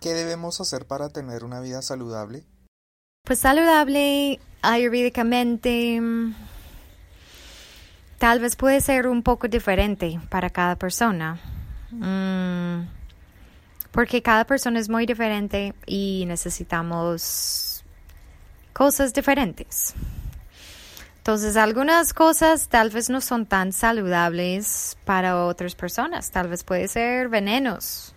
¿Qué debemos hacer para tener una vida saludable? Pues saludable ayurvédicamente mm, tal vez puede ser un poco diferente para cada persona. Mm, porque cada persona es muy diferente y necesitamos cosas diferentes. Entonces, algunas cosas tal vez no son tan saludables para otras personas. Tal vez puede ser venenos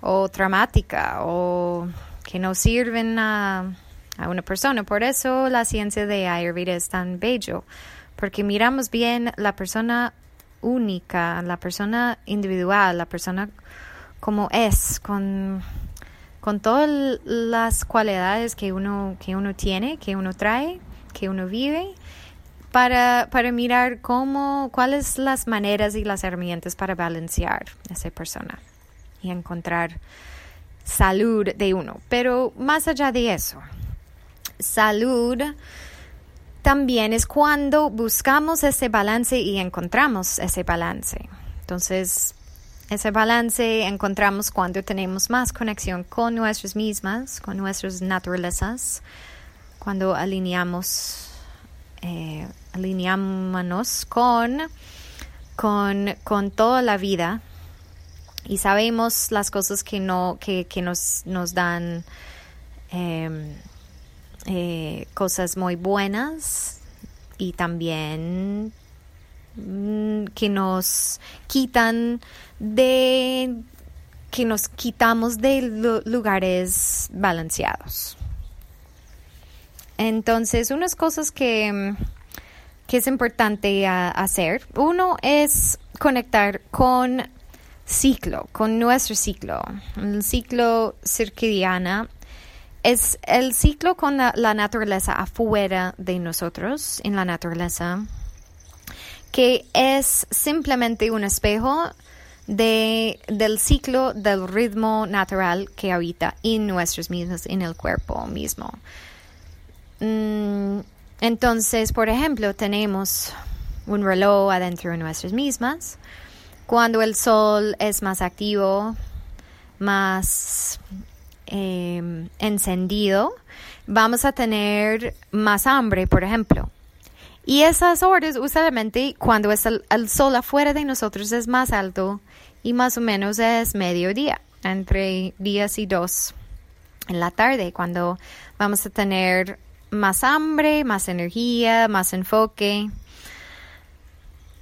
o traumática o que no sirven a, a una persona. Por eso la ciencia de Ayurveda es tan bello, porque miramos bien la persona única, la persona individual, la persona como es, con, con todas las cualidades que uno, que uno tiene, que uno trae, que uno vive para, para mirar cómo, cuáles las maneras y las herramientas para balancear a esa persona y encontrar salud de uno. Pero más allá de eso, salud también es cuando buscamos ese balance y encontramos ese balance. Entonces, ese balance encontramos cuando tenemos más conexión con nuestras mismas, con nuestras naturalezas, cuando alineamos eh, alineámonos con, con, con, toda la vida y sabemos las cosas que, no, que, que nos, nos dan em, eh, cosas muy buenas y también mm, que nos quitan de que nos quitamos de lugares balanceados. Entonces, unas cosas que, que es importante hacer, uno es conectar con ciclo, con nuestro ciclo. El ciclo circadiana es el ciclo con la, naturaleza afuera de nosotros, en la naturaleza, que es simplemente un espejo de, del ciclo del ritmo natural que habita en nuestros mismos, en el cuerpo mismo. Mm, entonces, por ejemplo, tenemos un reloj adentro de nuestras mismas. Cuando el sol es más activo, más em, encendido, vamos a tener más hambre, por ejemplo. Y esas horas, usualmente, cuando es el, sol afuera de nosotros es más alto y más o menos es mediodía, entre días y dos en la tarde, cuando vamos a tener más hambre, más energía, más enfoque.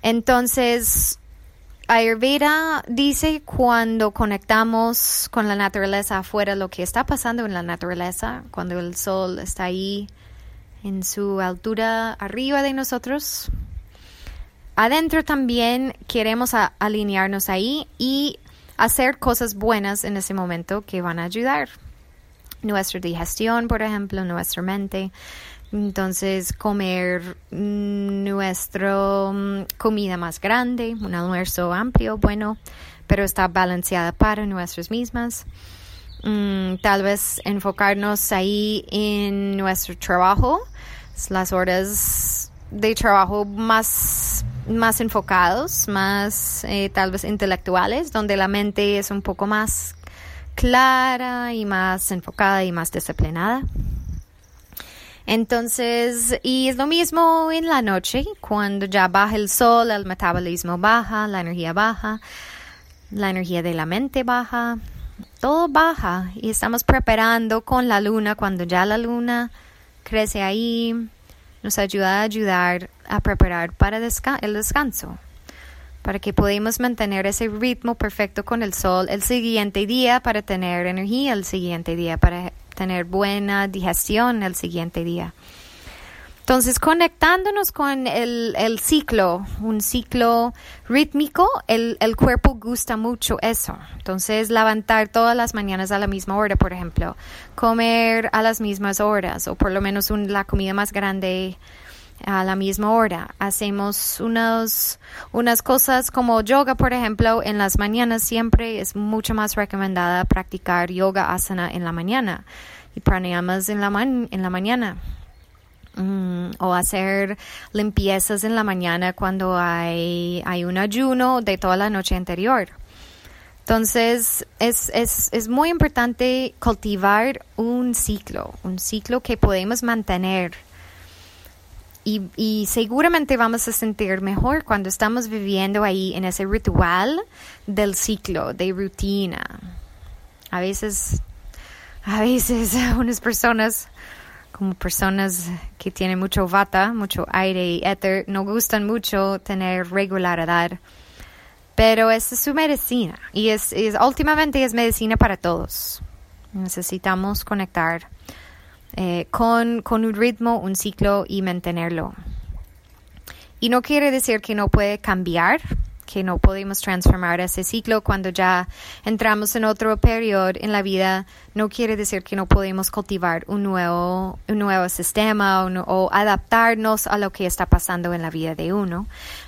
Entonces, Ayurveda dice cuando conectamos con la naturaleza afuera, lo que está pasando en la naturaleza, cuando el sol está ahí en su altura arriba de nosotros, adentro también queremos alinearnos ahí y hacer cosas buenas en ese momento que van a ayudar nuestra digestión, por ejemplo, nuestra mente. Entonces, comer nuestra mm, comida más grande, un almuerzo amplio, bueno, pero está balanceada para nuestras mismas. Mm, tal vez enfocarnos ahí en nuestro trabajo, las horas de trabajo más, más enfocados, más eh, tal vez intelectuales, donde la mente es un poco más clara y más enfocada y más disciplinada. Entonces, y es lo mismo en la noche, cuando ya baja el sol, el metabolismo baja, la energía baja, la energía de la mente baja, todo baja. Y estamos preparando con la luna cuando ya la luna crece ahí, nos ayuda a ayudar a preparar para el descanso para que podamos mantener ese ritmo perfecto con el sol el siguiente día para tener energía el siguiente día, para tener buena digestión el siguiente día. Entonces, conectándonos con el, el ciclo, un ciclo rítmico, el, el, cuerpo gusta mucho eso. Entonces, levantar todas las mañanas a la misma hora, por ejemplo, comer a las mismas horas, o por lo menos la comida más grande a la misma hora. Hacemos unas, unas cosas como yoga, por ejemplo, en las mañanas siempre es mucho más recomendada practicar yoga asana en la mañana y pranayamas en la, en la mañana. Mm, o hacer limpiezas en la mañana cuando hay, hay un ayuno de toda la noche anterior. Entonces, es, es, es muy importante cultivar un ciclo, un ciclo que podemos mantener. Y, seguramente vamos a sentir mejor cuando estamos viviendo ahí en ese ritual del ciclo, de rutina. A veces, a veces unas personas, como personas que tienen mucho vata, mucho aire y éter, no gustan mucho tener regularidad pero es su medicina y es, últimamente es medicina para todos. Necesitamos conectar eh, con, con un ritmo, un ciclo y mantenerlo. Y no quiere decir que no puede cambiar, que no podemos transformar ese ciclo cuando ya entramos en otro periodo en la vida, no quiere decir que no podemos cultivar un nuevo, un nuevo sistema o, o adaptarnos a lo que está pasando en la vida de uno.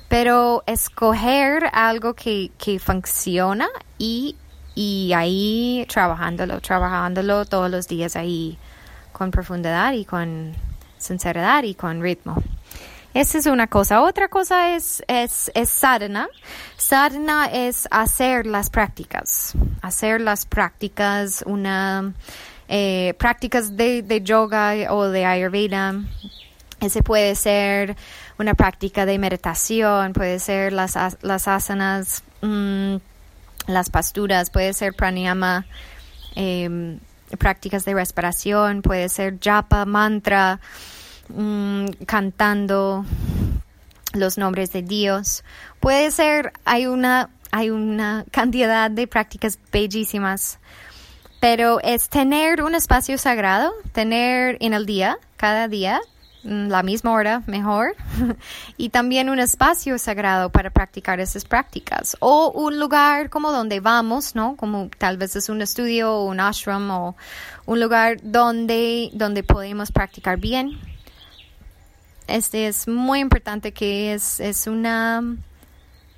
Pero escoger algo que, que funciona y, y ahí trabajándolo, trabajándolo todos los días ahí con profundidad y con sinceridad y con ritmo. Esa es una cosa. Otra cosa es, es, es sadhana. Sadhana es hacer las prácticas. Hacer las prácticas, una, eh, prácticas de, de yoga o de ayurveda. Ese puede ser una práctica de meditación, puede ser las, las asanas, mm, las pasturas, puede ser pranayama, em, prácticas de respiración, puede ser japa, mantra, Mm, cantando los nombres de Dios. Puede ser, hay una, hay una cantidad de prácticas bellísimas, pero es tener un espacio sagrado, tener en el día, cada día, la misma hora mejor, y también un espacio sagrado para practicar esas prácticas, o un lugar como donde vamos, ¿no? Como tal vez es un estudio o un ashram o un lugar donde, donde podemos practicar bien. Este es muy importante que es, es una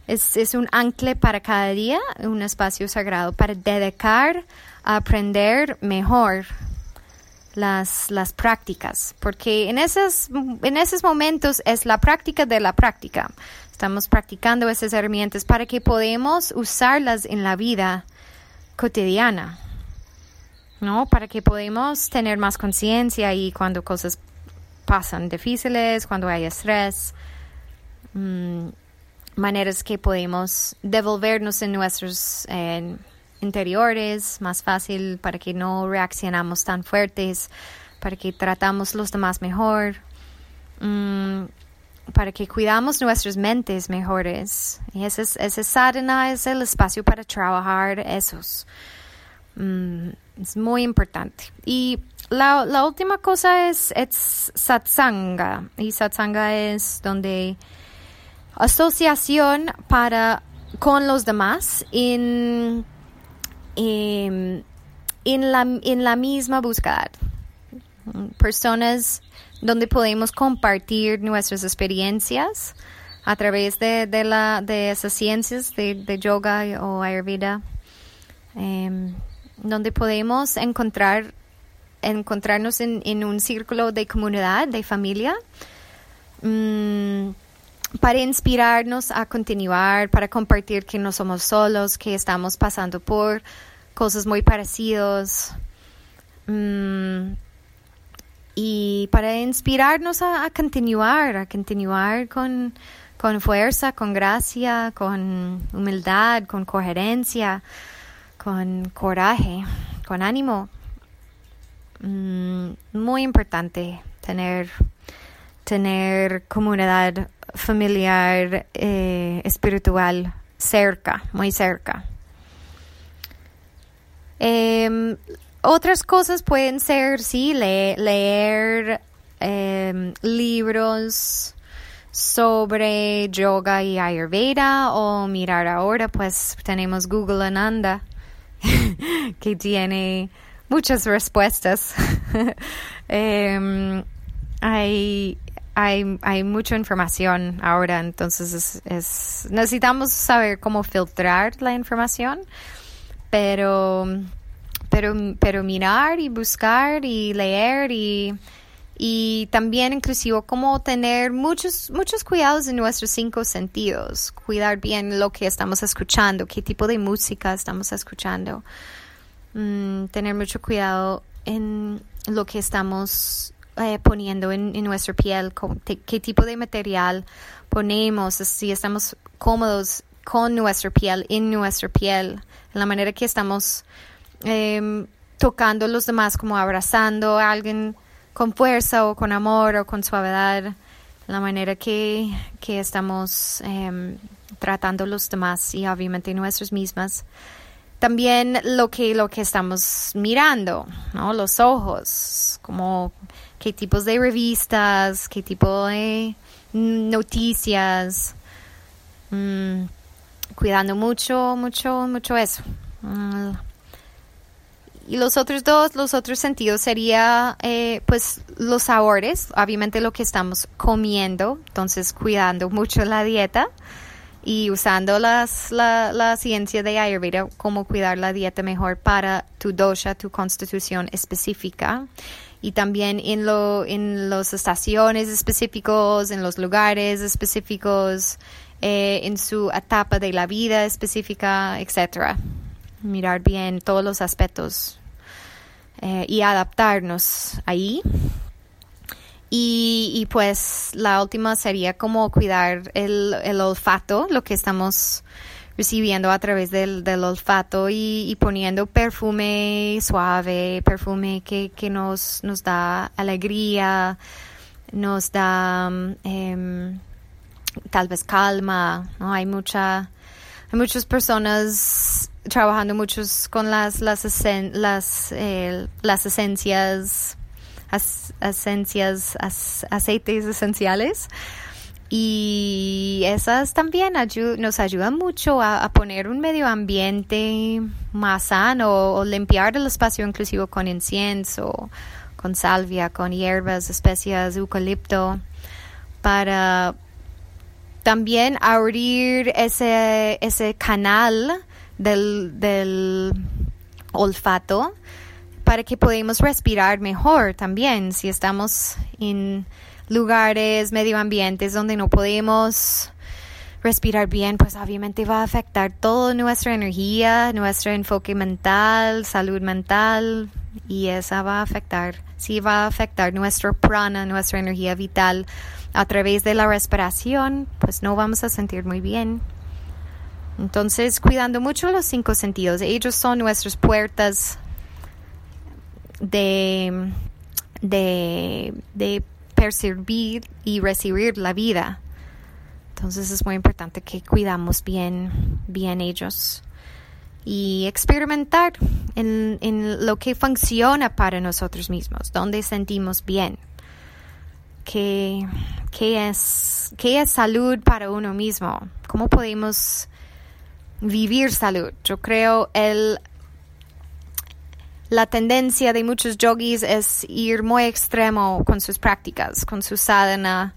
es, es, un ancla para cada día, un espacio sagrado para dedicar a aprender mejor las, las prácticas, porque en esos, en esos momentos es la práctica de la práctica. Estamos practicando esas herramientas para que podamos usarlas en la vida cotidiana, ¿no? Para que podamos tener más conciencia y cuando cosas pasan difíciles, cuando hay estrés, mm, maneras que podemos devolvernos en nuestros interiores más fácil para que no reaccionamos tan fuertes, para que tratamos los demás mejor, mm, para que cuidamos nuestras mentes mejores. Y ese, ese sadhana es el espacio para trabajar esos. Mm, es muy importante. Y la, la última cosa es, es satsanga. Y satsanga es donde asociación para con los demás en, en, en, la, en la misma búsqueda. Personas donde podemos compartir nuestras experiencias a través de, de, la, de esas ciencias de, de yoga o ayurveda. Em, donde podemos encontrar, encontrarnos en, un círculo de comunidad, de familia, mm, para inspirarnos a continuar, para compartir que no somos solos, que estamos pasando por cosas muy parecidas. Mm, y para inspirarnos a, continuar, a continuar con, con fuerza, con gracia, con humildad, con coherencia, con coraje, con ánimo. Mm, muy importante tener, tener comunidad familiar, eh, espiritual cerca, muy cerca. Em, otras cosas pueden ser, sí, leer em, libros sobre yoga y ayurveda o mirar ahora, pues tenemos Google Ananda que tiene muchas respuestas. Em, hay, hay, hay mucha información ahora, entonces es, necesitamos saber cómo filtrar la información, pero, pero, pero mirar y buscar y leer y, y también inclusive como tener muchos muchos cuidados en nuestros cinco sentidos cuidar bien lo que estamos escuchando qué tipo de música estamos escuchando mm, tener mucho cuidado en lo que estamos eh, poniendo en, nuestra piel qué tipo de material ponemos si estamos cómodos con nuestra piel en nuestra piel en la manera que estamos em, tocando a los demás como abrazando a alguien con fuerza o con amor o con suavidad, la manera que, que estamos eh, tratando los demás y obviamente nuestras mismas. También lo que, lo que estamos mirando, ¿no? Los ojos, como qué tipos de revistas, qué tipo de noticias, mm, cuidando mucho, mucho, mucho eso. Mm, y los otros dos, los otros sentidos sería eh, pues los sabores, obviamente lo que estamos comiendo, entonces cuidando mucho la dieta y usando las, la, la ciencia de Ayurveda, cómo cuidar la dieta mejor para tu dosha, tu constitución específica. Y también en, lo, en las estaciones específicos, en los lugares específicos, eh, en su etapa de la vida específica, etcétera mirar bien todos los aspectos eh, y adaptarnos ahí. Y, pues la última sería como cuidar el, olfato, lo que estamos recibiendo a través del, olfato y, poniendo perfume suave, perfume que, nos, nos da alegría, nos da em, tal vez calma, ¿no? Hay mucha, hay muchas personas trabajando muchos con las las las, eh, las esencias esencias aceites esenciales y esas también nos ayudan mucho a, poner un medio ambiente más sano o limpiar el espacio inclusive con incienso, con salvia, con hierbas, especias, eucalipto, para también abrir ese, ese canal del, del olfato para que podamos respirar mejor también. Si estamos en lugares, medio ambientes donde no podemos respirar bien, pues obviamente va a afectar toda nuestra energía, nuestro enfoque mental, salud mental y esa va a afectar, sí va a afectar nuestro prana, nuestra energía vital a través de la respiración, pues no vamos a sentir muy bien. Entonces, cuidando mucho los cinco sentidos, ellos son nuestras puertas de, de, percibir y recibir la vida. Entonces es muy importante que cuidamos bien, bien ellos y experimentar en, en lo que funciona para nosotros mismos, donde sentimos bien, qué, qué, es, qué es salud para uno mismo, cómo podemos vivir salud. Yo creo el la tendencia de muchos yogis es ir muy extremo con sus prácticas, con su sadhana,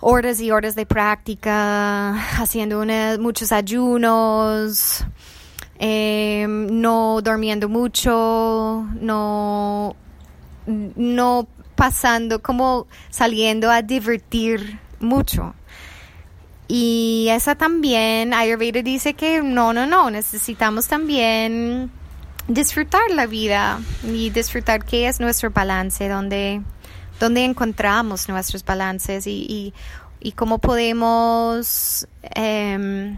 horas y horas de práctica, haciendo muchos ayunos, em, no durmiendo mucho, no, no pasando, como saliendo a divertir mucho. Y esa también, Ayurveda dice que no, no, no, necesitamos también disfrutar la vida y disfrutar qué es nuestro balance, donde, donde encontramos nuestros balances y, y, cómo podemos em,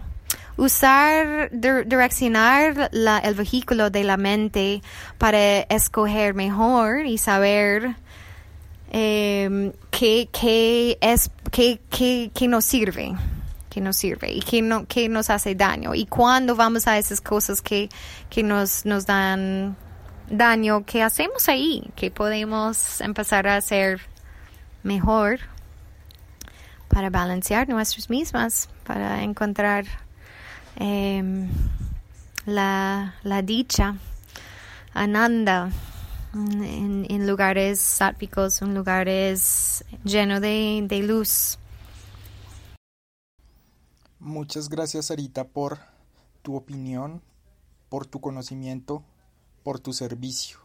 usar, direccionar la, el vehículo de la mente para escoger mejor y saber em, qué, qué, es, qué, qué, qué nos sirve que nos sirve y que, no, que nos hace daño. Y cuando vamos a esas cosas que, que nos, nos dan daño, ¿qué hacemos ahí? ¿Qué podemos empezar a hacer mejor para balancear nuestras mismas, para encontrar em, la, la dicha, ananda, en, en lugares sátpicos, en lugares llenos de, de luz. Muchas gracias, Sarita, por tu opinión, por tu conocimiento, por tu servicio.